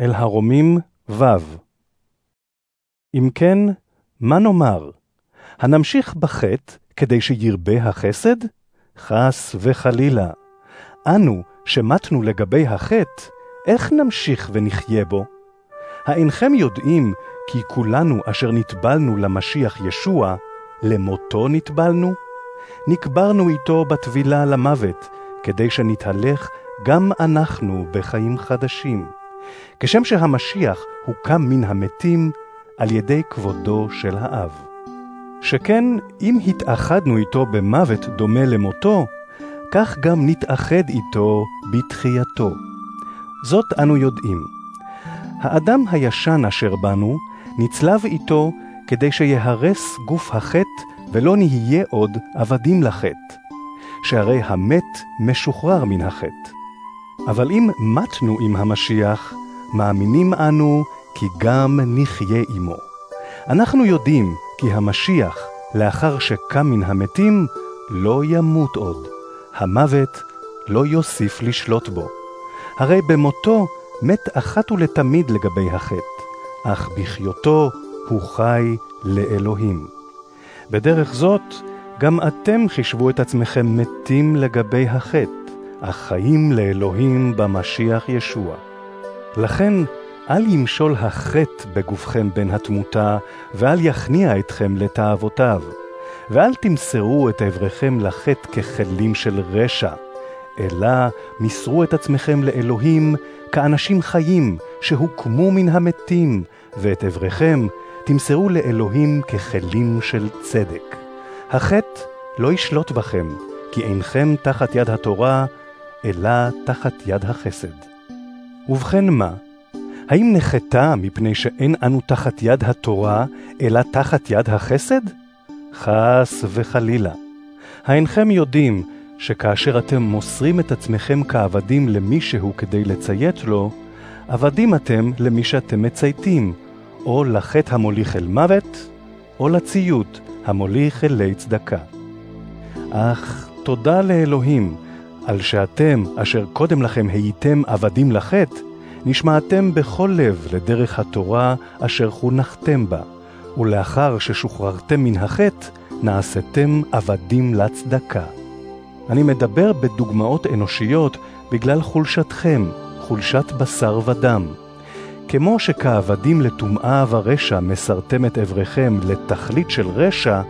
אל הרומים ו' אם כן, מה נאמר? הנמשיך בחטא כדי שירבה החסד? חס וחלילה. אנו, שמתנו לגבי החטא, איך נמשיך ונחיה בו? האינכם יודעים כי כולנו אשר נטבלנו למשיח ישוע, למותו נטבלנו? נקברנו איתו בטבילה למוות, כדי שנתהלך גם אנחנו בחיים חדשים. כשם שהמשיח הוקם מן המתים על ידי כבודו של האב. שכן אם התאחדנו איתו במוות דומה למותו, כך גם נתאחד איתו בתחייתו. זאת אנו יודעים. האדם הישן אשר בנו, נצלב איתו כדי שיהרס גוף החטא ולא נהיה עוד עבדים לחטא. שהרי המת משוחרר מן החטא. אבל אם מתנו עם המשיח, מאמינים אנו כי גם נחיה עמו. אנחנו יודעים כי המשיח, לאחר שקם מן המתים, לא ימות עוד. המוות לא יוסיף לשלוט בו. הרי במותו מת אחת ולתמיד לגבי החטא, אך בחיותו הוא חי לאלוהים. בדרך זאת, גם אתם חישבו את עצמכם מתים לגבי החטא, אך חיים לאלוהים במשיח ישוע. לכן, אל ימשול החטא בגופכם בין התמותה, ואל יכניע אתכם לתאוותיו. ואל תמסרו את אבריכם לחטא ככלים של רשע, אלא מסרו את עצמכם לאלוהים כאנשים חיים שהוקמו מן המתים, ואת אבריכם תמסרו לאלוהים ככלים של צדק. החטא לא ישלוט בכם, כי אינכם תחת יד התורה, אלא תחת יד החסד. ובכן מה? האם נחתה מפני שאין אנו תחת יד התורה, אלא תחת יד החסד? חס וחלילה. האינכם יודעים שכאשר אתם מוסרים את עצמכם כעבדים למישהו כדי לציית לו, עבדים אתם למי שאתם מצייתים, או לחטא המוליך אל מוות, או לציות המוליך אלי צדקה. אך תודה לאלוהים על שאתם, אשר קודם לכם הייתם עבדים לחטא, נשמעתם בכל לב לדרך התורה אשר חונכתם בה, ולאחר ששוחררתם מן החטא, נעשיתם עבדים לצדקה. אני מדבר בדוגמאות אנושיות בגלל חולשתכם, חולשת בשר ודם. כמו שכעבדים לטומאה ורשע מסרתם את אבריכם לתכלית של רשע,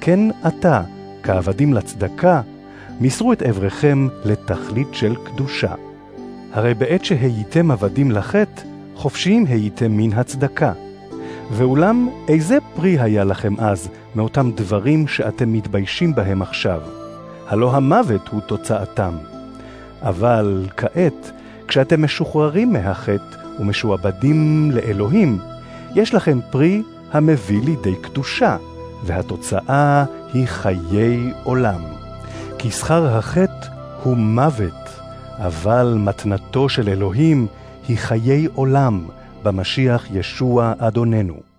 כן עתה, כעבדים לצדקה, מסרו את אבריכם לתכלית של קדושה. הרי בעת שהייתם עבדים לחטא, חופשיים הייתם מן הצדקה. ואולם, איזה פרי היה לכם אז מאותם דברים שאתם מתביישים בהם עכשיו? הלא המוות הוא תוצאתם. אבל כעת, כשאתם משוחררים מהחטא ומשועבדים לאלוהים, יש לכם פרי המביא לידי קדושה, והתוצאה היא חיי עולם. כי שכר החטא הוא מוות, אבל מתנתו של אלוהים היא חיי עולם במשיח ישוע אדוננו.